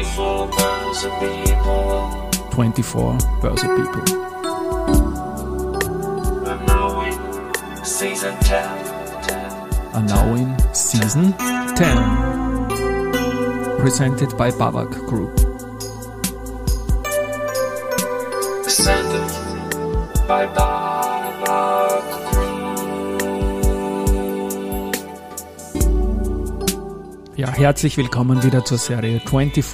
24 Börse People. 24 Börse People. And now in season 10. Are now in season 10. Presented by Babak Group. Presented by Babak Ja, herzlich willkommen wieder zur Serie 24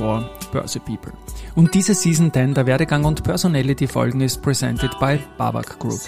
Börse People. Und diese Season 10 der Werdegang und Personality Folgen ist presented by Babak Group.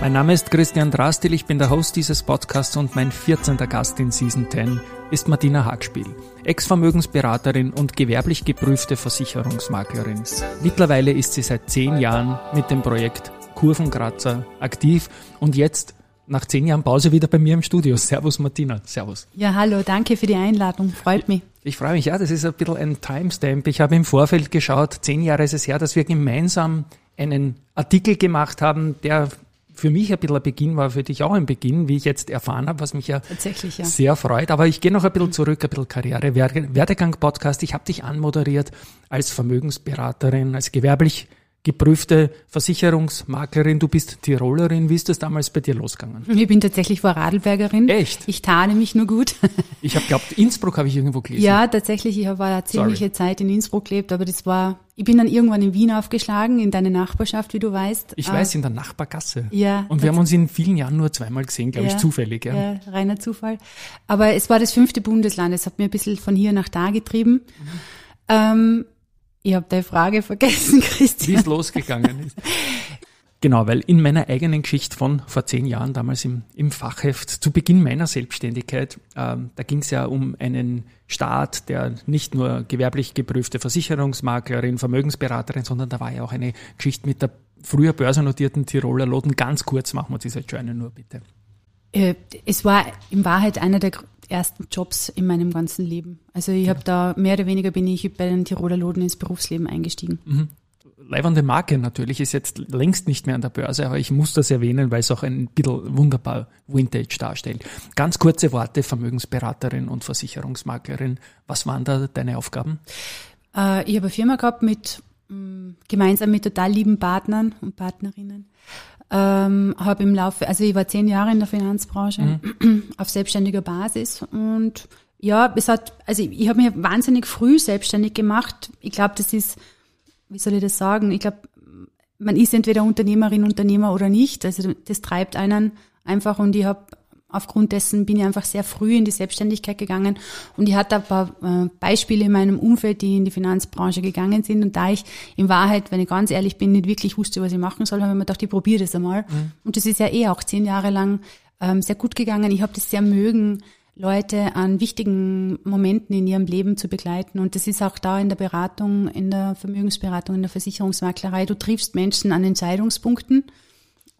Mein Name ist Christian Drastil, ich bin der Host dieses Podcasts und mein 14. Gast in Season 10 ist Martina Hagspiel, Ex-Vermögensberaterin und gewerblich geprüfte Versicherungsmaklerin. Mittlerweile ist sie seit zehn Jahren mit dem Projekt Kurvenkratzer aktiv und jetzt nach zehn Jahren Pause wieder bei mir im Studio. Servus Martina, servus. Ja, hallo, danke für die Einladung, freut mich. Ich freue mich, ja, das ist ein bisschen ein Timestamp. Ich habe im Vorfeld geschaut, zehn Jahre ist es her, dass wir gemeinsam einen Artikel gemacht haben, der für mich ein bisschen ein Beginn war, für dich auch ein Beginn, wie ich jetzt erfahren habe, was mich ja, Tatsächlich, ja. sehr freut. Aber ich gehe noch ein bisschen zurück, ein bisschen Karriere, Werde- Werdegang-Podcast. Ich habe dich anmoderiert als Vermögensberaterin, als gewerblich geprüfte Versicherungsmaklerin. Du bist Tirolerin. Wie ist das damals bei dir losgegangen? Ich bin tatsächlich Vorarlbergerin. Echt? Ich tarne mich nur gut. Ich habe glaubt, Innsbruck habe ich irgendwo gelesen. ja, tatsächlich, ich habe eine ziemliche Sorry. Zeit in Innsbruck gelebt, aber das war, ich bin dann irgendwann in Wien aufgeschlagen, in deine Nachbarschaft, wie du weißt. Ich Äh, weiß, in der Nachbargasse. Ja, Und wir haben uns in vielen Jahren nur zweimal gesehen, glaube ich, Ja, zufällig. Ja. Ja, reiner Zufall. Aber es war das fünfte Bundesland, es hat mir ein bisschen von hier nach da getrieben. Ähm, ich habe deine Frage vergessen, Wie Christian. es losgegangen ist. Genau, weil in meiner eigenen Geschichte von vor zehn Jahren, damals im, im Fachheft, zu Beginn meiner Selbstständigkeit, ähm, da ging es ja um einen Staat, der nicht nur gewerblich geprüfte Versicherungsmaklerin, Vermögensberaterin, sondern da war ja auch eine Geschichte mit der früher börsennotierten Tiroler Loten. Ganz kurz machen wir diese Journey nur bitte. Äh, Es war in Wahrheit einer der ersten Jobs in meinem ganzen Leben. Also ich habe da mehr oder weniger bin ich bei den Tiroler Loden ins Berufsleben eingestiegen. Leibernde Marke natürlich ist jetzt längst nicht mehr an der Börse, aber ich muss das erwähnen, weil es auch ein bisschen wunderbar Vintage darstellt. Ganz kurze Worte, Vermögensberaterin und Versicherungsmaklerin. Was waren da deine Aufgaben? Äh, ich habe eine Firma gehabt mit mh, gemeinsam mit total lieben Partnern und Partnerinnen. Ähm, habe im Laufe, also ich war zehn Jahre in der Finanzbranche auf selbstständiger Basis und ja, es hat, also ich, ich habe mich wahnsinnig früh selbstständig gemacht. Ich glaube, das ist, wie soll ich das sagen? Ich glaube, man ist entweder Unternehmerin, Unternehmer oder nicht. Also das treibt einen einfach und ich habe aufgrund dessen bin ich einfach sehr früh in die Selbstständigkeit gegangen und ich hatte ein paar äh, Beispiele in meinem Umfeld, die in die Finanzbranche gegangen sind und da ich in Wahrheit, wenn ich ganz ehrlich bin, nicht wirklich wusste, was ich machen soll, habe ich mir gedacht, ich probiere das einmal und das ist ja eh auch zehn Jahre lang ähm, sehr gut gegangen. Ich habe das sehr mögen, Leute an wichtigen Momenten in ihrem Leben zu begleiten. Und das ist auch da in der Beratung, in der Vermögensberatung, in der Versicherungsmaklerei. Du triffst Menschen an Entscheidungspunkten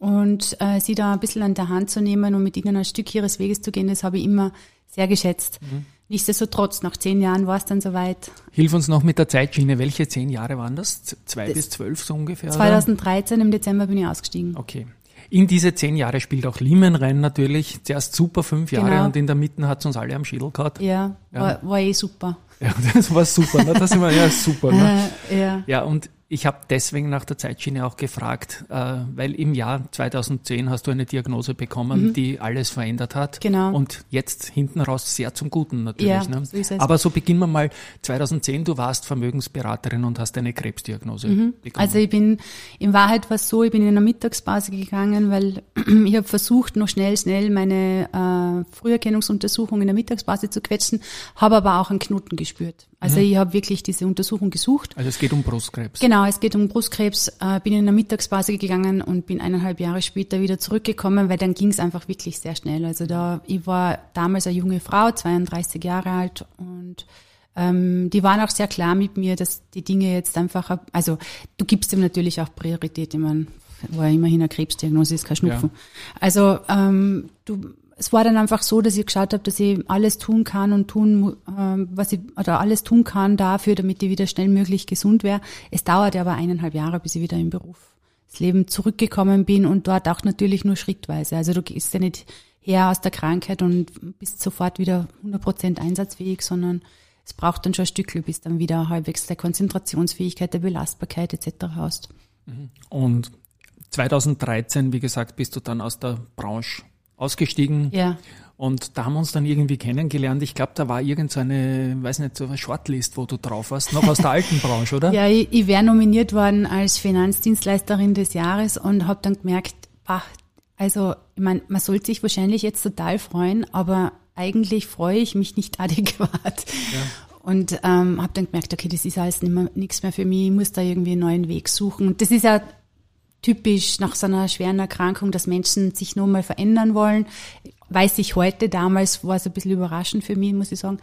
und äh, sie da ein bisschen an der Hand zu nehmen und mit ihnen ein Stück ihres Weges zu gehen, das habe ich immer sehr geschätzt. Nichtsdestotrotz, nach zehn Jahren war es dann soweit. Hilf uns noch mit der Zeitschiene. Welche zehn Jahre waren das? Zwei bis zwölf so ungefähr? oder? 2013 im Dezember bin ich ausgestiegen. Okay. In diese zehn Jahre spielt auch Lehman rein natürlich. Zuerst super fünf Jahre Genau. und in der Mitte hat uns alle am Schädel gehabt. Ja, Ja. War, war eh super. Ja, das war super. Ne? Das sind wir, ja, super. Ne? Äh, ja. Ja, und ich habe deswegen nach der Zeitschiene auch gefragt, äh, weil im Jahr 2010 hast du eine Diagnose bekommen, die alles verändert hat. Mhm. Genau. Und jetzt hinten raus sehr zum Guten natürlich. Ja, ne? so ist es. Aber so beginnen wir mal 2010, du warst Vermögensberaterin und hast eine Krebsdiagnose bekommen. Also ich bin, in Wahrheit war es so, ich bin in einer Mittagspause gegangen, weil ich habe versucht, noch schnell, schnell meine äh, Früherkennungsuntersuchung in der Mittagspause zu quetschen, habe aber auch einen Knoten gespürt. Also ich habe wirklich diese Untersuchung gesucht. also es geht um Brustkrebs. Genau, es geht um Brustkrebs. Äh, bin in einer Mittagspause gegangen und bin eineinhalb Jahre später wieder zurückgekommen, weil dann ging es einfach wirklich sehr schnell. Also da, ich war damals eine junge Frau, 32 Jahre alt und ähm, die waren auch sehr klar mit mir, dass die Dinge jetzt einfach, also du gibst ihm natürlich auch Priorität. Ich meine, war ja immerhin eine Krebsdiagnose, ist kein Schnupfen. Also ähm, du, es war dann einfach so, dass ich geschaut habe, dass ich alles tun kann und tun, ähm, was ich, oder alles tun kann dafür, damit ich wieder schnellmöglich gesund wäre. Es dauerte aber eineinhalb Jahre, bis ich wieder im Beruf das Leben zurückgekommen bin und dort auch natürlich nur schrittweise. Also du gehst ja nicht her aus der Krankheit und bist sofort wieder 100% einsatzfähig, sondern es braucht dann schon ein Stückchen, bis dann wieder halbwegs der Konzentrationsfähigkeit, der Belastbarkeit etc. hast. Und 2013, wie gesagt, bist du dann aus der Branche ausgestiegen. Ja. Und da haben wir uns dann irgendwie kennengelernt. Ich glaube, da war irgendeine, weiß nicht, so eine Shortlist, wo du drauf warst, noch aus der alten Branche, oder? Ja, ich, ich wäre nominiert worden als Finanzdienstleisterin des Jahres und habe dann gemerkt, bah, also ich mein, man sollte sich wahrscheinlich jetzt total freuen, aber eigentlich freue ich mich nicht adäquat. Und ähm, habe dann gemerkt, okay, das ist alles nichts mehr für mich, ich muss da irgendwie einen neuen Weg suchen. Und das ist ja typisch nach so einer schweren Erkrankung, dass Menschen sich nur mal verändern wollen. Weiß ich heute, damals war es ein bisschen überraschend für mich, muss ich sagen.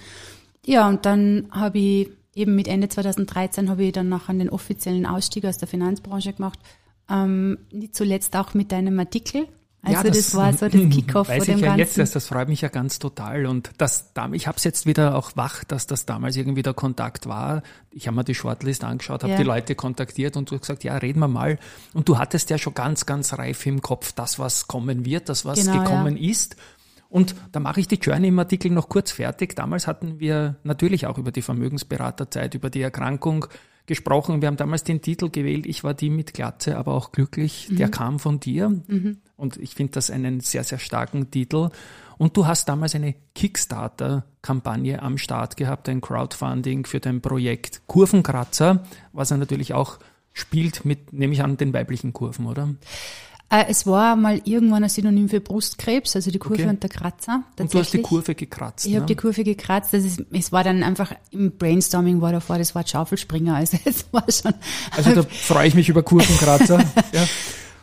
Ja, und dann habe ich eben mit Ende 2013 habe ich dann nachher den offiziellen Ausstieg aus der Finanzbranche gemacht. Ähm, nicht zuletzt auch mit deinem Artikel. Also Ja, das, war so das Kickoff weiß vor dem ich ja Ganzen. jetzt erst, das freut mich ja ganz total. Und das, ich habe es jetzt wieder auch wach, dass das damals irgendwie der Kontakt war. Ich habe mir die Shortlist angeschaut, habe Ja. die Leute kontaktiert und du hast gesagt, ja, reden wir mal. Und du hattest ja schon ganz, ganz reif im Kopf, das, was kommen wird, das, was Genau, gekommen ist. Und da mache ich die Journey im Artikel noch kurz fertig. Damals hatten wir natürlich auch über die Vermögensberaterzeit, über die Erkrankung gesprochen. Wir haben damals den Titel gewählt, ich war die mit Glatze, aber auch glücklich. Der kam von dir. Und ich finde das einen sehr, sehr starken Titel. Und du hast damals eine Kickstarter-Kampagne am Start gehabt, ein Crowdfunding für dein Projekt Kurvenkratzer, was er natürlich auch spielt mit, nehme ich an, den weiblichen Kurven, oder? Äh, es war mal irgendwann ein Synonym für Brustkrebs, also die Kurve Okay. und der Kratzer. Und du hast die. Kurve gekratzt. Ich habe ne? die Kurve gekratzt. Das ist, es war dann einfach im Brainstorming war davor das Wort Schaufelspringer. Also es war schon Also da freue ich mich über Kurvenkratzer. ja.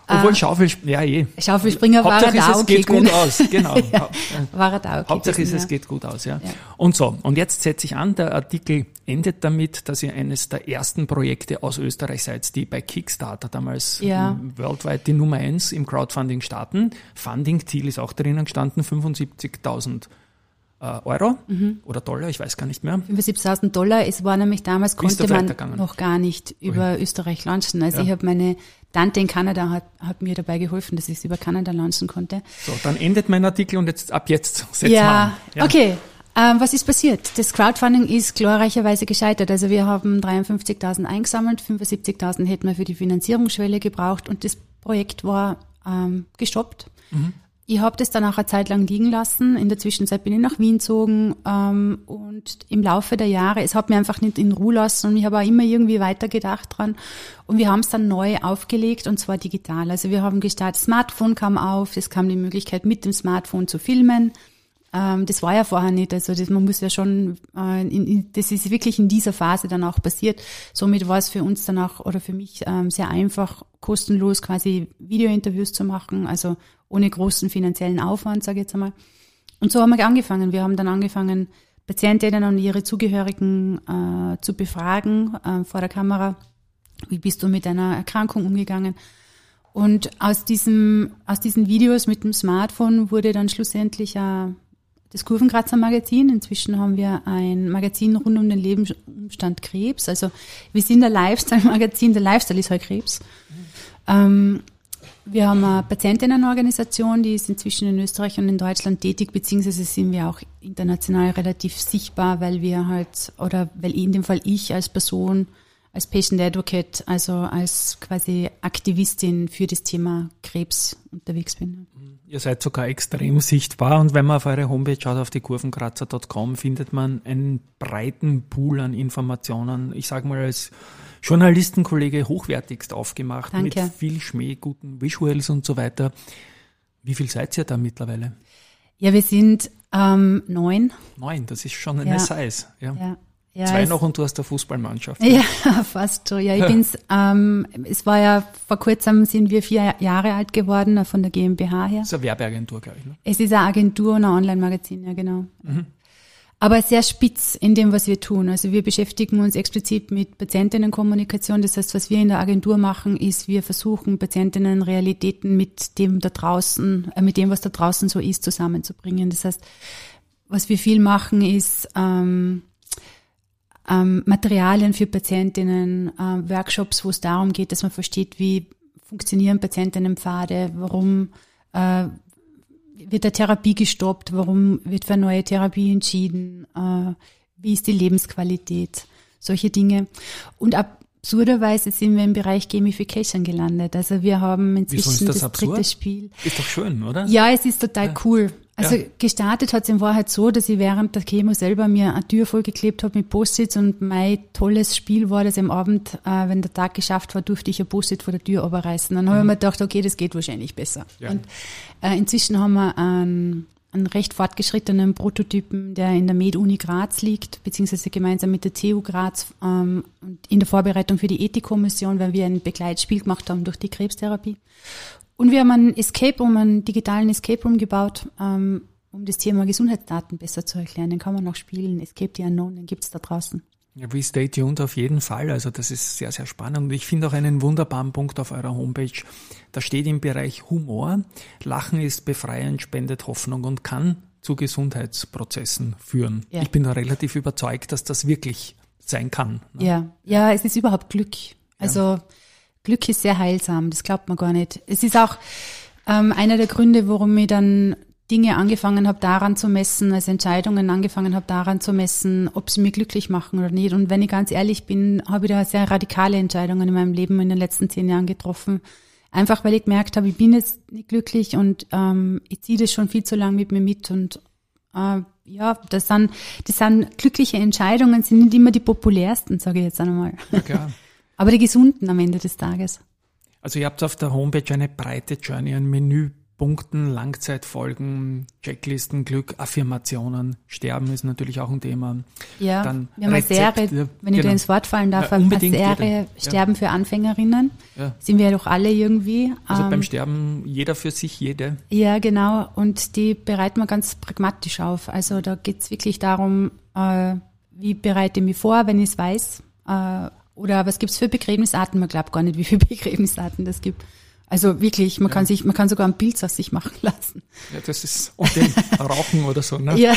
Obwohl Schaufel, ja eh. Schaufelspringer war er da es okay geht gut aus. Genau. Ja, war er da okay Hauptsache ist, es geht gut aus, ja. Ja. Und so, und jetzt setze ich an, der Artikel endet damit, dass ihr eines der ersten Projekte aus Österreich seid, die bei Kickstarter damals Ja. ähm, weltweit die Nummer eins im Crowdfunding starten. Funding-Ziel ist auch drinnen gestanden, 75.000 äh, Euro Mhm. oder Dollar, ich weiß gar nicht mehr. 75.000 Dollar. Es war nämlich damals, konnte man noch gar nicht über Österreich launchen. Also Ja. ich habe meine Tante in Kanada hat, hat mir dabei geholfen, dass ich es über Kanada launchen konnte. So, dann endet mein Artikel und jetzt ab jetzt setzen Ja, wir an. okay. Ähm, was ist passiert? Das Crowdfunding ist glorreicherweise gescheitert. Also wir haben 53.000 eingesammelt, 75.000 hätten wir für die Finanzierungsschwelle gebraucht und das Projekt war ähm, gestoppt. Ich habe das dann auch eine Zeit lang liegen lassen. In der Zwischenzeit bin ich nach Wien gezogen ähm, und im Laufe der Jahre, es hat mir einfach nicht in Ruhe lassen und ich habe auch immer irgendwie weitergedacht dran. Und wir haben es dann neu aufgelegt und zwar digital. Also wir haben gestartet, Smartphone kam auf, es kam die Möglichkeit mit dem Smartphone zu filmen. Ähm, das war ja vorher nicht. Also das, man muss ja schon, äh, in, in, das ist wirklich in dieser Phase dann auch passiert. Somit war es für uns dann auch oder für mich ähm, sehr einfach, kostenlos quasi Videointerviews zu machen, also ohne großen finanziellen Aufwand, sage ich jetzt einmal. Und so haben wir angefangen. Wir haben dann angefangen, Patientinnen und ihre Zugehörigen äh, zu befragen äh, vor der Kamera. Wie bist du mit deiner Erkrankung umgegangen? Und aus diesem, aus diesen Videos mit dem Smartphone wurde dann schlussendlich äh, das Kurvenkratzer Magazin. Inzwischen haben wir ein Magazin rund um den Lebensumstand Krebs. Also wir sind ein Lifestyle-Magazin. Der Lifestyle ist halt Krebs. Ähm, wir haben eine Patientinnenorganisation, die ist inzwischen in Österreich und in Deutschland tätig, beziehungsweise sind wir auch international relativ sichtbar, weil wir halt, oder weil in dem Fall ich als Person, als Patient Advocate, also als quasi Aktivistin für das Thema Krebs unterwegs bin. Ihr seid sogar extrem sichtbar und wenn man auf eure Homepage schaut, auf die kurvenkratzer.com, findet man einen breiten Pool an Informationen. Ich sage mal als Journalistenkollege hochwertigst aufgemacht, Danke. mit viel Schmäh, guten Visuals und so weiter. Wie viel seid ihr da mittlerweile? Ja, wir sind ähm, neun. Neun, das ist schon eine Ja. Size. Ja. Ja. Ja, Zwei noch und du hast der Fußballmannschaft. Ja, fast so. Ja, ich bin's. Ähm, es war ja vor kurzem sind wir vier Jahre alt geworden äh, von der GmbH her. Das ist eine Werbeagentur, glaube ich. Ne? Es ist eine Agentur und ein Online-Magazin, ja genau. Aber sehr spitz in dem, was wir tun. Also wir beschäftigen uns explizit mit Patientinnenkommunikation. Das heißt, was wir in der Agentur machen, ist, wir versuchen, Patientinnen Realitäten mit dem da draußen, äh, mit dem, was da draußen so ist, zusammenzubringen. Das heißt, was wir viel machen, ist ähm, ähm, Materialien für Patientinnen, äh, Workshops, wo es darum geht, dass man versteht, wie funktionieren Patientinnenpfade, warum äh, wird der Therapie gestoppt, warum wird für eine neue Therapie entschieden, äh, wie ist die Lebensqualität, solche Dinge. Und absurderweise sind wir im Bereich Gamification gelandet. Also wir haben inzwischen das das, dritte Spiel. Ist doch schön, oder? Ja, es ist total Ja. cool. Also Ja. gestartet hat es in Wahrheit so, dass ich während der Chemo selber mir eine Tür vollgeklebt habe mit Post-its und mein tolles Spiel war, dass am Abend, äh, wenn der Tag geschafft war, durfte ich ein Post-it vor der Tür runterreißen. Dann habe ich mir gedacht, okay, das geht wahrscheinlich besser. Mhm. Ja. Und äh, inzwischen haben wir einen, einen recht fortgeschrittenen Prototypen, der in der Med-Uni Graz liegt, beziehungsweise gemeinsam mit der TU Graz ähm, und in der Vorbereitung für die Ethikkommission, weil wir ein Begleitspiel gemacht haben durch die Krebstherapie. Und wir haben einen Escape Room, einen digitalen Escape Room gebaut, ähm, um das Thema Gesundheitsdaten besser zu erklären. Den kann man noch spielen. Escape the Unknown, den gibt's da draußen. Ja, wie Stay tuned auf jeden Fall. Also das ist sehr, sehr spannend. Und ich finde auch einen wunderbaren Punkt auf eurer Homepage. Da steht im Bereich Humor, Lachen ist befreiend, spendet Hoffnung und kann zu Gesundheitsprozessen führen. Ja. Ich bin da relativ überzeugt, dass das wirklich sein kann. ne? Ja, ja, es ist überhaupt Glück. Also Glück ist sehr heilsam, das glaubt man gar nicht. Es ist auch ähm, einer der Gründe, warum ich dann Dinge angefangen habe, daran zu messen, also Entscheidungen angefangen habe, daran zu messen, ob sie mir glücklich machen oder nicht. Und wenn ich ganz ehrlich bin, habe ich da sehr radikale Entscheidungen in meinem Leben in den letzten zehn Jahren getroffen. Einfach weil ich gemerkt habe, ich bin jetzt nicht glücklich und ähm, ich ziehe das schon viel zu lang mit mir mit und äh, ja, das sind, das sind glückliche Entscheidungen, sind nicht immer die populärsten, sage ich jetzt einmal. Ja, klar. Aber die gesunden am Ende des Tages. Also ihr habt auf der Homepage eine breite Journey an Menüpunkten, Langzeitfolgen, Checklisten, Glück, Affirmationen. Sterben ist natürlich auch ein Thema. Ja, Dann wir haben eine Rezepte, Serie, wenn ich genau. dir ins Wort fallen darf, Ja, eine Serie bitte. Ja. Sterben für Anfängerinnen. Ja. Sind wir ja doch alle irgendwie. Also Ähm, beim Sterben jeder für sich, jede. Ja, genau. Und die bereiten wir ganz pragmatisch auf. Also da geht's wirklich darum, äh, wie bereite ich mich vor, wenn ich es weiß. Äh, oder was gibt's für Begräbnisarten? Man glaubt gar nicht, wie viele Begräbnisarten das gibt. Also wirklich, man kann sich, man kann sogar ein Bild aus sich machen lassen. Ja, das ist und den Rauchen oder so, ne? Ja.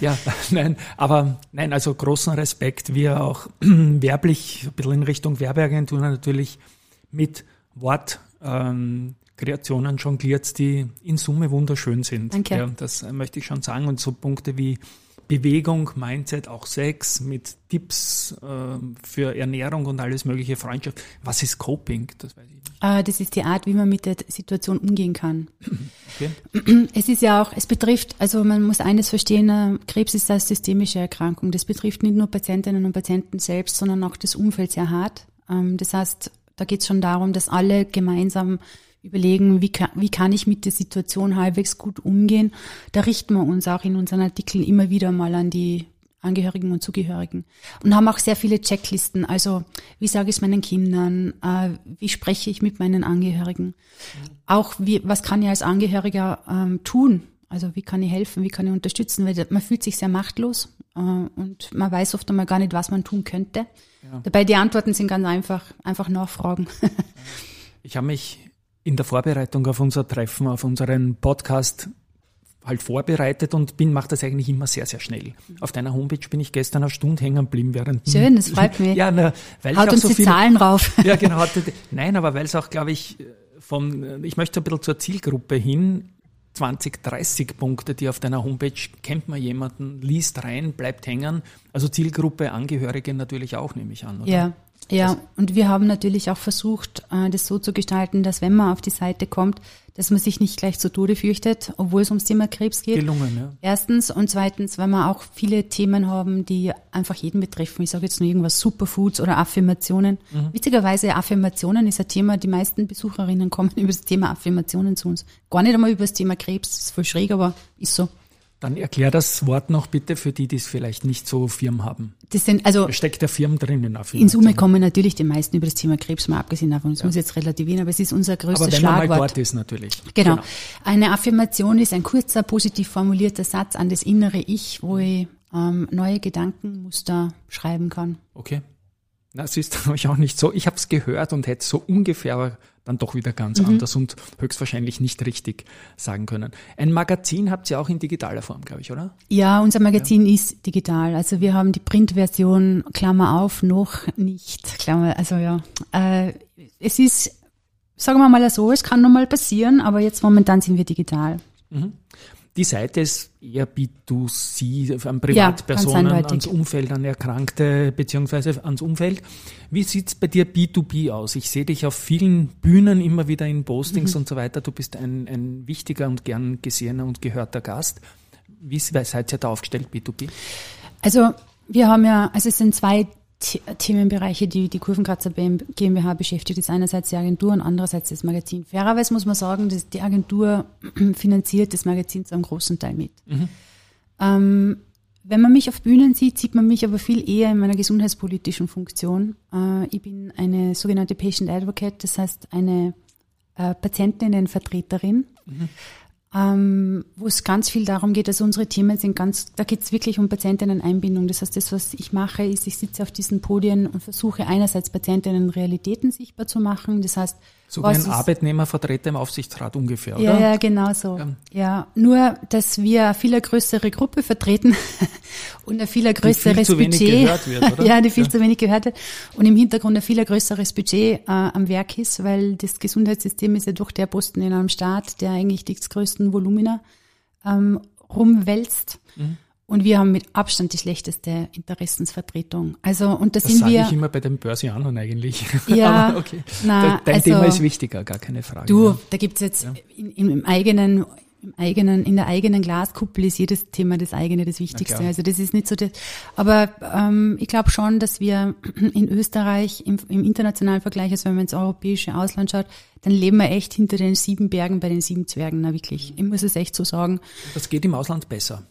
ja, nein, aber nein, also großen Respekt, wie ihr auch werblich, ein bisschen in Richtung Werbeagentur natürlich mit Wort ähm, Kreationen jongliert, die in Summe wunderschön sind. Danke. Ja, das äh, möchte ich schon sagen. Und so Punkte wie Bewegung, Mindset, auch Sex mit Tipps ähm, für Ernährung und alles mögliche, Freundschaft. Was ist Coping? Das weiß ich nicht. Äh, das ist die Art, wie man mit der Situation umgehen kann. Okay. Es ist ja auch, es betrifft, also man muss eines verstehen, äh, Krebs ist eine systemische Erkrankung. Das betrifft nicht nur Patientinnen und Patienten selbst, sondern auch das Umfeld sehr hart. Ähm, Das heißt, da geht es schon darum, dass alle gemeinsam überlegen, wie kann, wie kann ich mit der Situation halbwegs gut umgehen. Da richten wir uns auch in unseren Artikeln immer wieder mal an die Angehörigen und Zugehörigen und haben auch sehr viele Checklisten. Also wie sage ich es meinen Kindern? Äh, wie spreche ich mit meinen Angehörigen? Auch wie, was kann ich als Angehöriger ähm, tun? Also wie kann ich helfen? Wie kann ich unterstützen? Weil man fühlt sich sehr machtlos äh, und man weiß oft einmal gar nicht, was man tun könnte. Dabei die Antworten sind ganz einfach, einfach nachfragen. Ich habe mich in der Vorbereitung auf unser Treffen, auf unseren Podcast halt vorbereitet und bin, mache das eigentlich immer sehr, sehr schnell. Auf deiner Homepage bin ich gestern eine Stunde hängen geblieben während. Schön, das freut mich. Ja, na, weil ich Haut auch uns so die viele, Zahlen rauf. Ja, genau. Hatte, nein, aber weil es auch, glaube ich, von, ich möchte ein bisschen zur Zielgruppe hin, 20, 30 Punkte, die auf deiner Homepage, kennt man jemanden, liest rein, bleibt hängen. Also Zielgruppe, Angehörige natürlich auch, nehme ich an, oder? Ja, ja. Und wir haben natürlich auch versucht, äh, das so zu gestalten, dass wenn man auf die Seite kommt, dass man sich nicht gleich zu Tode fürchtet, obwohl es ums Thema Krebs geht. Gelungen, ja. Erstens und zweitens, weil wir auch viele Themen haben, die einfach jeden betreffen. Ich sage jetzt nur irgendwas Superfoods oder Affirmationen. Witzigerweise Affirmationen ist ein Thema, die meisten Besucherinnen kommen über das Thema Affirmationen zu uns. Gar nicht einmal über das Thema Krebs, das ist voll schräg, aber ist so. Dann erklär das Wort noch bitte für die, die es vielleicht nicht so firm haben. Das sind, also Steckt der Firm drinnen auf in Summe kommen natürlich die meisten über das Thema Krebs, mal abgesehen davon, das muss ich jetzt relativieren, aber es ist unser Aber größtes wenn man mal dort ist, natürlich. Genau. Eine Affirmation ist ein kurzer, positiv formulierter Satz an das innere Ich, wo ich ähm, neue Gedankenmuster schreiben kann. Okay. Na, es ist euch auch nicht so. Ich habe es gehört und hätte so ungefähr aber dann doch wieder ganz Mhm. anders und höchstwahrscheinlich nicht richtig sagen können. Ein Magazin habt ihr auch in digitaler Form, glaube ich, oder? Ja, unser Magazin ist digital. Also wir haben die Printversion, Klammer auf, noch nicht. Klammer, also ja. Äh, es ist, sagen wir mal so, es kann noch mal passieren, aber jetzt momentan sind wir digital. Die Seite ist eher B2C, an Ja, Privatpersonen, eindeutig. ans Umfeld, an Erkrankte beziehungsweise ans Umfeld. Wie sieht's bei dir B2B aus? Ich sehe dich auf vielen Bühnen immer wieder in Postings Mhm. und so weiter. Du bist ein, ein wichtiger und gern gesehener und gehörter Gast. Wie seid ihr da aufgestellt, B2B? Also wir haben ja, also es sind zwei Themenbereiche, die die Kurvenkratzer GmbH beschäftigt. Ist einerseits die Agentur und andererseits das Magazin. Fairerweise muss man sagen, dass die Agentur finanziert das Magazin zu einem großen Teil mit. Ähm, wenn man mich auf Bühnen sieht, sieht man mich aber viel eher in meiner gesundheitspolitischen Funktion. Äh, ich bin eine sogenannte Patient Advocate, das heißt eine äh, Patientinnenvertreterin ähm, wo es ganz viel darum geht, also unsere Themen sind ganz, da geht es wirklich um Patientinnen-Einbindung. Das heißt, das, was ich mache, ist, ich sitze auf diesen Podien und versuche einerseits Patientinnen Realitäten sichtbar zu machen. Das heißt, So wie ein Arbeitnehmervertreter im Aufsichtsrat ungefähr, oder? ja, ja, genau so. Ja. Ja. nur, dass wir eine viel größere Gruppe vertreten und ein viel größeres zu wenig Budget. gehört wird, oder? ja, die viel Ja. zu wenig gehört wird und im Hintergrund ein viel größeres Budget äh, am Werk ist, weil das Gesundheitssystem ist ja doch der Posten in einem Staat, der eigentlich die größten Volumina ähm, rumwälzt. Mhm. Und wir haben mit Abstand die schlechteste Interessensvertretung. Also, und da Das sind wir. ich immer bei den Börsianern eigentlich. Ja, Aber okay. na, Dein also- Thema ist wichtiger, gar keine Frage. Du, ja. da gibt's jetzt in, in, im eigenen, im eigenen, in der eigenen Glaskuppel ist jedes Thema das eigene das Wichtigste. Also das ist nicht so das. Aber ähm, ich glaube schon, dass wir in Österreich im, im internationalen Vergleich, also wenn man ins europäische Ausland schaut, dann leben wir echt hinter den sieben Bergen bei den sieben Zwergen, na wirklich. Ich muss es echt so sagen. Das geht im Ausland besser.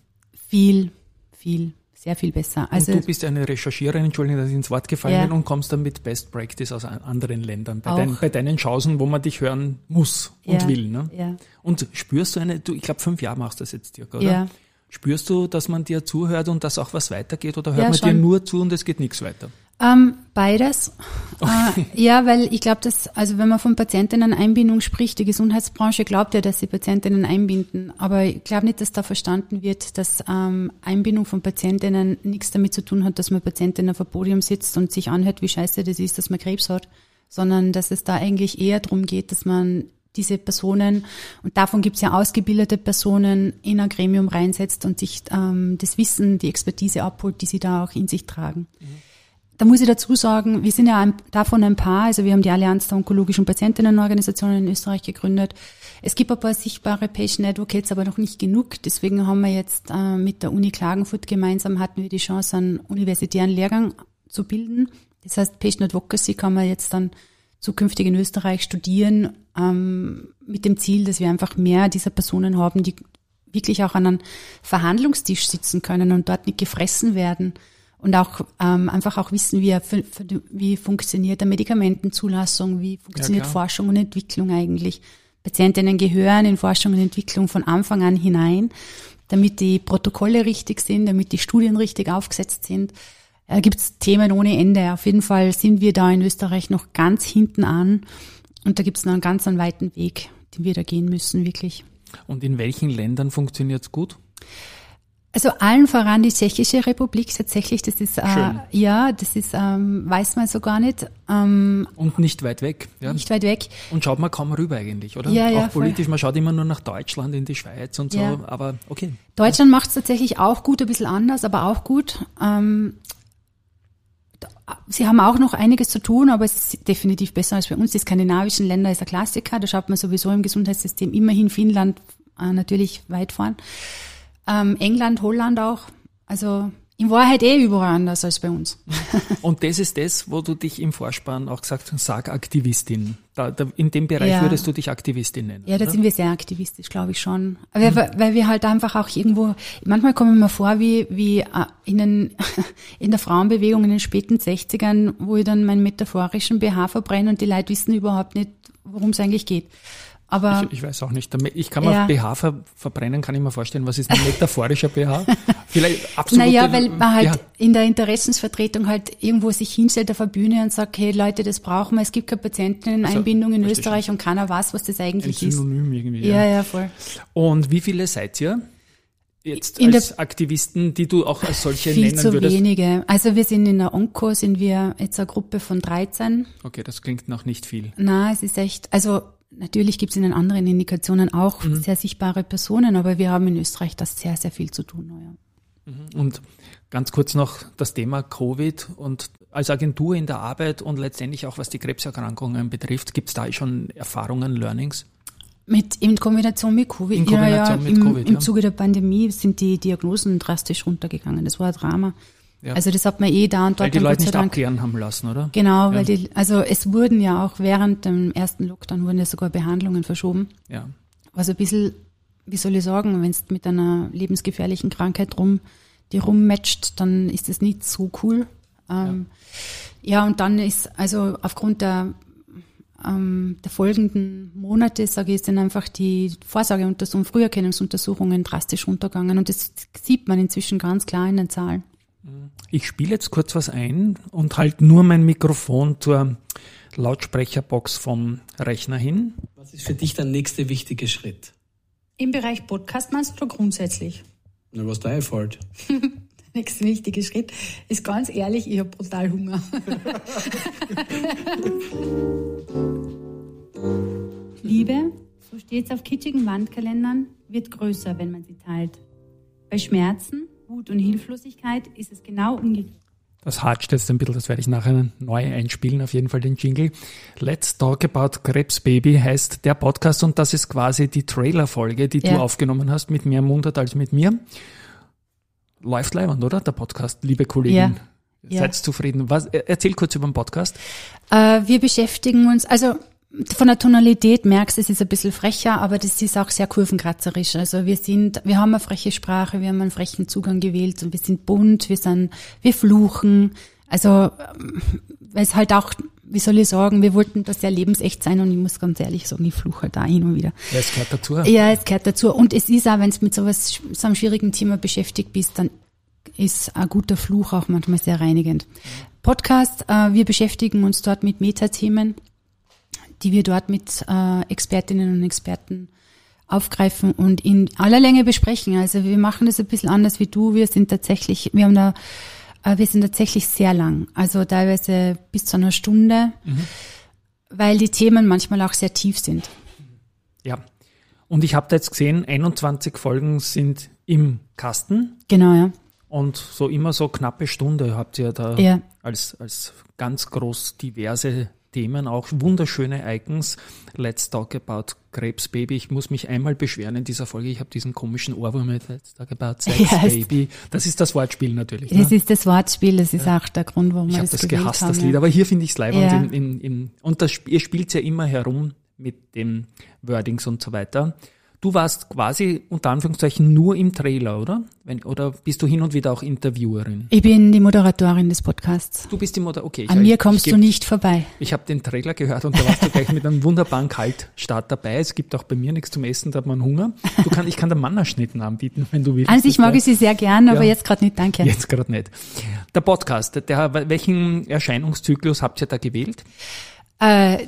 Viel, viel, sehr viel besser. Also und du bist eine Recherchiererin, Entschuldigung, dass ich ins Wort gefallen Ja. bin, und kommst dann mit Best Practice aus an- anderen Ländern, bei, dein, bei deinen Chancen, wo man dich hören muss und Ja, will. Ne? ja. Und spürst du eine, du, ich glaube fünf Jahre machst du das jetzt circa, oder? Ja. Spürst du, dass man dir zuhört und dass auch was weitergeht oder hört man dir schon. nur zu und es geht nichts weiter? Ähm, beides. Äh, ja, weil ich glaube, dass, also wenn man von Patientinnen-Einbindung spricht, die Gesundheitsbranche glaubt ja, dass sie Patientinnen einbinden. Aber ich glaube nicht, dass da verstanden wird, dass ähm, Einbindung von Patientinnen nichts damit zu tun hat, dass man Patientinnen auf einem Podium sitzt und sich anhört, wie scheiße das ist, dass man Krebs hat, sondern dass es da eigentlich eher darum geht, dass man diese Personen, und davon gibt es ja ausgebildete Personen, in ein Gremium reinsetzt und sich ähm, das Wissen, die Expertise abholt, die sie da auch in sich tragen. Da muss ich dazu sagen, wir sind ja ein, davon ein paar, also wir haben die Allianz der onkologischen Patientinnenorganisationen in Österreich gegründet. Es gibt ein paar sichtbare Patient Advocates, aber noch nicht genug. Deswegen haben wir jetzt äh, mit der Uni Klagenfurt gemeinsam hatten wir die Chance, einen universitären Lehrgang zu bilden. Das heißt, Patient Advocacy kann man jetzt dann zukünftig in Österreich studieren, ähm, mit dem Ziel, dass wir einfach mehr dieser Personen haben, die wirklich auch an einem Verhandlungstisch sitzen können und dort nicht gefressen werden und auch ähm, einfach auch wissen, wie, wie funktioniert eine Medikamentenzulassung, wie funktioniert klar. Forschung und Entwicklung eigentlich. Patientinnen gehören in Forschung und Entwicklung von Anfang an hinein, damit die Protokolle richtig sind, damit die Studien richtig aufgesetzt sind. Da gibt's Themen ohne Ende. Auf jeden Fall sind wir da in Österreich noch ganz hinten an und da gibt's noch einen ganz einen weiten Weg, den wir da gehen müssen, wirklich. Und in welchen Ländern funktioniert's gut? Also allen voran die Tschechische Republik tatsächlich, das ist äh, ja, das ist ähm, weiß man so gar nicht, ähm, Und nicht weit weg. Ja? nicht weit weg. Und schaut man kaum rüber eigentlich, oder? Ja, ja, auch politisch, man schaut immer nur nach Deutschland, in die Schweiz und so, Ja. aber okay. Deutschland macht es tatsächlich auch gut, ein bisschen anders, aber auch gut. Ähm, Sie haben auch noch einiges zu tun, aber es ist definitiv besser als bei uns. Die skandinavischen Länder ist ein Klassiker, da schaut man sowieso im Gesundheitssystem immerhin Finnland äh, natürlich weit vorn. Ähm, England, Holland auch. Also in Wahrheit eh überall anders als bei uns. Und das ist das, wo du dich im Vorspann auch gesagt hast, sag Aktivistin. Da, da, in dem Bereich Ja. würdest du dich Aktivistin nennen. Ja, da oder? sind wir sehr aktivistisch, glaube ich schon. Weil, weil wir halt einfach auch irgendwo, manchmal kommen wir vor wie, wie äh, in, den, in der Frauenbewegung in den späten 60ern, wo ich dann meinen metaphorischen BH verbrenne und die Leute wissen überhaupt nicht, worum es eigentlich geht. Aber Ich, ich weiß auch nicht. Ich kann mal Ja. BH ver, verbrennen, kann ich mir vorstellen, was ist ein metaphorischer BH? Vielleicht absolut. naja, weil man halt ja, in der Interessensvertretung halt irgendwo sich hinstellt auf der Bühne und sagt, hey Leute, das brauchen wir, es gibt keine Patienteneinbindung in verstehe Österreich und keiner weiß, was das ein eigentlich ist. Synonym irgendwie. Ja, ja, voll. Und wie viele seid ihr? Jetzt In als Aktivisten, die du auch als solche Viel nennen zu würdest? wenige. Also wir sind in der Onco, sind wir jetzt eine Gruppe von 13 Okay, das klingt noch nicht viel. Na, es ist echt, also natürlich gibt es in den anderen Indikationen auch Mhm. sehr sichtbare Personen, aber wir haben in Österreich das sehr, sehr viel zu tun. Ja. Und ganz kurz noch das Thema Covid und als Agentur in der Arbeit und letztendlich auch was die Krebserkrankungen betrifft, gibt es da schon Erfahrungen, Learnings? Mit, in Kombination mit Covid. In Kombination ja, mit im, Covid, Im ja. Zuge der Pandemie sind die Diagnosen drastisch runtergegangen. Das war ein Drama. Ja. Also das hat man eh da und Weil dort die dann Leute nicht Dank. abklären haben lassen, oder? Genau, Ja. weil die, also es wurden ja auch während dem ersten Lockdown wurden ja sogar Behandlungen verschoben. Ja. Was ein bisschen, wie soll ich sagen, wenn es mit einer lebensgefährlichen Krankheit rum, die rummatcht, dann ist das nicht so cool. Ähm, ja. und dann ist, also aufgrund der, ähm, der folgenden Monate, sage ich, sind einfach die Vorsorgeuntersuchungen, Früherkennungsuntersuchungen drastisch runtergegangen und das sieht man inzwischen ganz klar in den Zahlen. Ich spiele jetzt kurz was ein und halt nur mein Mikrofon zur Lautsprecherbox vom Rechner hin. Was ist für dich der nächste wichtige Schritt? Im Bereich Podcast meinst du grundsätzlich? Na, was da einfällt. Der nächste wichtige Schritt ist ganz ehrlich, ich habe brutal Hunger. Liebe, so steht's auf kitschigen Wandkalendern, wird größer, wenn man sie teilt. Bei Schmerzen, Wut und Hilflosigkeit ist es genau umgekehrt. Das hatscht jetzt ein bisschen, das werde ich nachher neu einspielen, auf jeden Fall den Jingle. Let's Talk About Krebsbaby heißt der Podcast und das ist quasi die Trailer-Folge, die du Ja. aufgenommen hast, mit mehr Mundart als mit mir. Läuft leibend, oder? Der Podcast, liebe Kollegin. Ja. Ja. Seid zufrieden. Was, erzähl kurz über den Podcast. Äh, wir beschäftigen uns, also von der Tonalität merkst du, es ist ein bisschen frecher, aber das ist auch sehr kurvenkratzerisch. Also wir sind, wir haben eine freche Sprache, wir haben einen frechen Zugang gewählt und wir sind bunt, wir sind, wir fluchen. Also ähm, es halt auch, wie soll ich sagen, wir wollten das sehr lebensecht sein und ich muss ganz ehrlich sagen, ich fluche halt da hin und wieder. Ja, es gehört dazu. Ja, es gehört dazu. Und es ist auch, wenn du mit sowas, so einem schwierigen Thema beschäftigt bist, dann ist ein guter Fluch auch manchmal sehr reinigend. Podcast, äh, wir beschäftigen uns dort mit Metathemen, die wir dort mit äh, Expertinnen und Experten aufgreifen und in aller Länge besprechen. Also wir machen das ein bisschen anders wie du. Wir sind tatsächlich, wir haben da, äh, wir sind tatsächlich sehr lang. Also teilweise bis zu einer Stunde, weil die Themen manchmal auch sehr tief sind. Ja. Und ich habe da jetzt gesehen, 21 Folgen sind im Kasten Genau, ja. und so immer so knappe Stunde habt ihr da Ja. als, als ganz groß diverse Themen, auch wunderschöne Icons. Let's talk about Krebsbaby. Ich muss mich einmal beschweren in dieser Folge. Ich habe diesen komischen Ohrwurm mit Let's talk about Sex Ja, es- Baby. Das ist das Wortspiel natürlich. Das Ne? ist das Wortspiel, das ist auch der Grund, warum Ich wir habe das, das gehasst, haben. das ja. Lied, aber hier finde ich es leibend. Ja. In, in, in, und das, ihr spielt ja immer herum mit den Wordings und so weiter. Du warst quasi unter Anführungszeichen nur im Trailer, oder? Wenn, oder bist du hin und wieder auch Interviewerin? Ich bin die Moderatorin des Podcasts. Du bist die Mutter, okay. An ich, mir kommst ich, du geb- nicht vorbei. Ich habe den Trailer gehört und da warst du gleich mit einem wunderbaren Kaltstart dabei. Es gibt auch bei mir nichts zum Essen, da hat man Hunger. Du kann, ich kann dir Mannerschnitten anbieten, wenn du willst. An sich Das mag ich sie sehr gern, aber Ja. jetzt gerade nicht, danke. Jetzt gerade nicht. Der Podcast, der, welchen Erscheinungszyklus habt ihr da gewählt? Äh,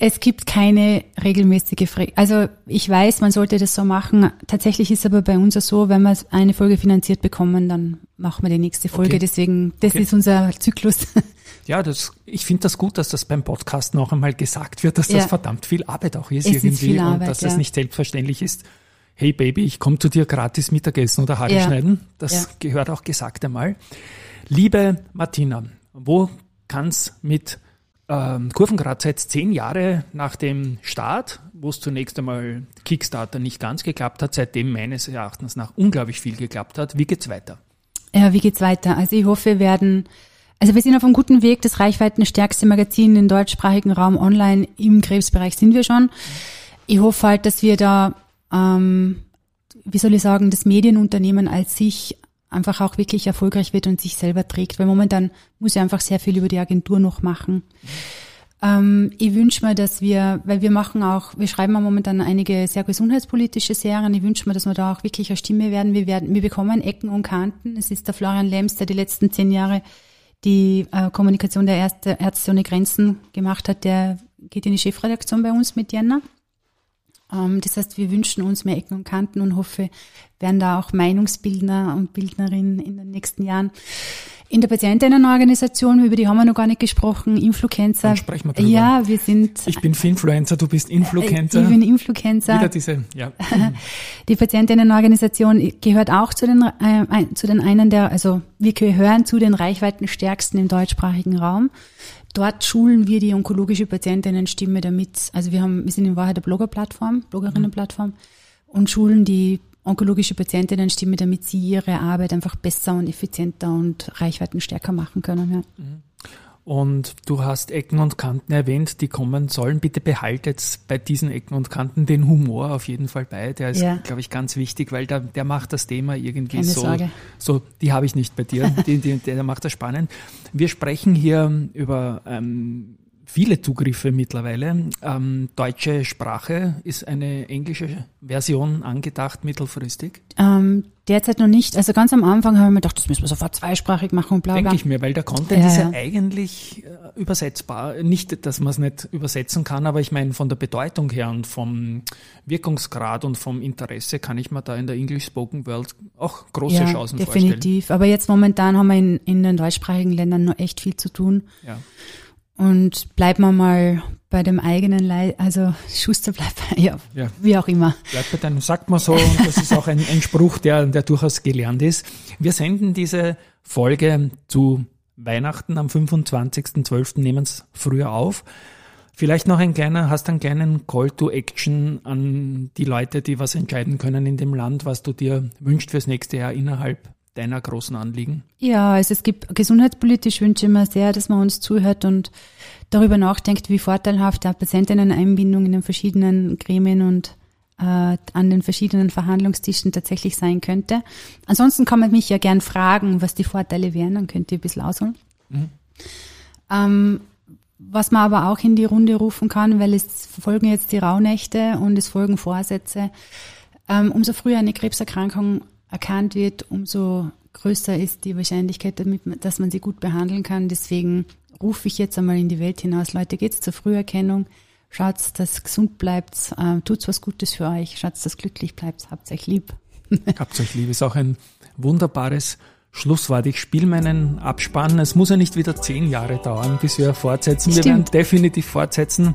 es gibt keine regelmäßige, Fre also ich weiß, man sollte das so machen. Tatsächlich ist aber bei uns so, wenn wir eine Folge finanziert bekommen, dann machen wir die nächste Folge. Okay. Deswegen, das Okay. ist unser Zyklus. Ja, das, ich finde das gut, dass das beim Podcast noch einmal gesagt wird, dass das Ja. verdammt viel Arbeit auch ist Es ist irgendwie und Arbeit, dass das ja. nicht selbstverständlich ist. Hey Baby, ich komme zu dir gratis Mittagessen oder Haare Ja. schneiden. Das gehört auch gesagt einmal. Liebe Martina, wo kann's mit ähm, Kurvenkratzer jetzt zehn Jahre nach dem Start, wo es zunächst einmal Kickstarter nicht ganz geklappt hat, seitdem meines Erachtens nach unglaublich viel geklappt hat. Wie geht's weiter? Ja, wie geht's weiter? Also ich hoffe, wir werden, also wir sind auf einem guten Weg. Das reichweitenstärkste Magazin im deutschsprachigen Raum online im Krebsbereich sind wir schon. Ich hoffe halt, dass wir da, ähm, wie soll ich sagen, das Medienunternehmen als sich einfach auch wirklich erfolgreich wird und sich selber trägt. Weil momentan muss ich einfach sehr viel über die Agentur noch machen. Ähm, ich wünsche mir, dass wir, weil wir machen auch, wir schreiben ja momentan einige sehr gesundheitspolitische Serien. Ich wünsche mir, dass wir da auch wirklich eine Stimme werden. Wir werden, wir bekommen Ecken und Kanten. Es ist der Florian Lems, der die letzten zehn Jahre die äh, Kommunikation der Ärzte, Ärzte ohne Grenzen gemacht hat. Der geht in die Chefredaktion bei uns mit Jänner. Ähm, das heißt, wir wünschen uns mehr Ecken und Kanten und hoffe, werden da auch Meinungsbildner und Bildnerinnen in den nächsten Jahren. In der Patientinnenorganisation, über die haben wir noch gar nicht gesprochen, Influencer. Dann sprechen wir drüber. Ja, wir sind. Ich bin Finfluencer, du bist Influencer. Ich bin Influencer. Wieder diese, ja. Die Patientinnenorganisation gehört auch zu den, äh, zu den einen der, also wir gehören zu den reichweitenstärksten im deutschsprachigen Raum. Dort schulen wir die onkologische Patientinnenstimme damit, also wir haben, wir sind in Wahrheit eine Bloggerplattform, Bloggerinnenplattform und schulen die onkologische Patientinnenstimme, damit sie ihre Arbeit einfach besser und effizienter und reichweitenstärker machen können. Ja. Und du hast Ecken und Kanten erwähnt, die kommen sollen. Bitte behaltet bei diesen Ecken und Kanten den Humor auf jeden Fall bei. Der ist, Ja. glaube ich, ganz wichtig, weil der, der macht das Thema irgendwie Keine so, Sorge. so, die habe ich nicht bei dir, die, die, der macht das spannend. Wir sprechen hier über ähm, viele Zugriffe mittlerweile. Ähm, deutsche Sprache ist eine englische Version angedacht mittelfristig. Ähm, derzeit noch nicht. Also ganz am Anfang haben wir gedacht, das müssen wir sofort zweisprachig machen und bla bla. Denke ich mir, weil der Content Ja, ist ja ja. eigentlich äh, übersetzbar. Nicht, dass man es nicht übersetzen kann, aber ich meine, von der Bedeutung her und vom Wirkungsgrad und vom Interesse kann ich mir da in der English Spoken World auch große ja, Chancen vorstellen. definitiv. Aber jetzt momentan haben wir in, in den deutschsprachigen Ländern noch echt viel zu tun. Ja. Und bleiben wir mal bei dem eigenen Leid, also Schuster bleibt bei, ja, Ja. wie auch immer. Bleibt bei deinem, sagt man so, und das ist auch ein, ein Spruch, der, der durchaus gelernt ist. Wir senden diese Folge zu Weihnachten am 25.12. nehmen es früher auf. Vielleicht noch ein kleiner, hast einen kleinen Call to Action an die Leute, die was entscheiden können in dem Land, was du dir wünschst fürs nächste Jahr innerhalb deiner großen Anliegen. Ja, also es gibt gesundheitspolitisch wünsche ich mir sehr, dass man uns zuhört und darüber nachdenkt, wie vorteilhaft der Patientinnen-Einbindung in den verschiedenen Gremien und äh, an den verschiedenen Verhandlungstischen tatsächlich sein könnte. Ansonsten kann man mich ja gern fragen, was die Vorteile wären, dann könnt ihr ein bisschen ausholen. Ähm, was man aber auch in die Runde rufen kann, weil es folgen jetzt die Rauhnächte und es folgen Vorsätze. Ähm, umso früher eine Krebserkrankung erkannt wird, umso größer ist die Wahrscheinlichkeit, damit, dass man sie gut behandeln kann. Deswegen rufe ich jetzt einmal in die Welt hinaus. Leute, geht's zur Früherkennung. Schaut, dass gesund bleibt. Äh, tut's was Gutes für euch. Schaut, dass glücklich bleibt. Habt euch lieb. Habt euch lieb, ist auch ein wunderbares Schlusswort. Ich spiele meinen Abspann. Es muss ja nicht wieder zehn Jahre dauern, bis wir fortsetzen. Wir werden Stimmt. definitiv fortsetzen.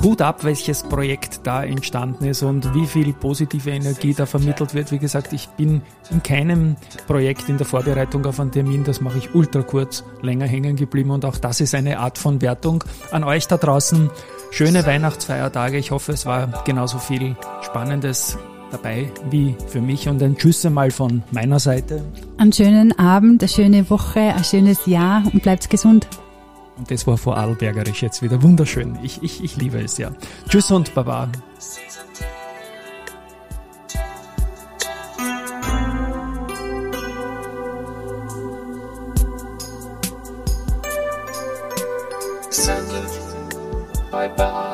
Hut ab, welches Projekt da entstanden ist und wie viel positive Energie da vermittelt wird. Wie gesagt, ich bin in keinem Projekt in der Vorbereitung auf einen Termin, das mache ich ultra kurz, länger hängen geblieben und auch das ist eine Art von Wertung. An euch da draußen schöne Weihnachtsfeiertage. Ich hoffe, es war genauso viel Spannendes dabei wie für mich und ein Tschüss einmal von meiner Seite. Einen schönen Abend, eine schöne Woche, ein schönes Jahr und bleibt gesund. Und das war vorarlbergerisch jetzt wieder wunderschön. Ich, ich, ich liebe es ja. Tschüss und Baba. Sended by Babak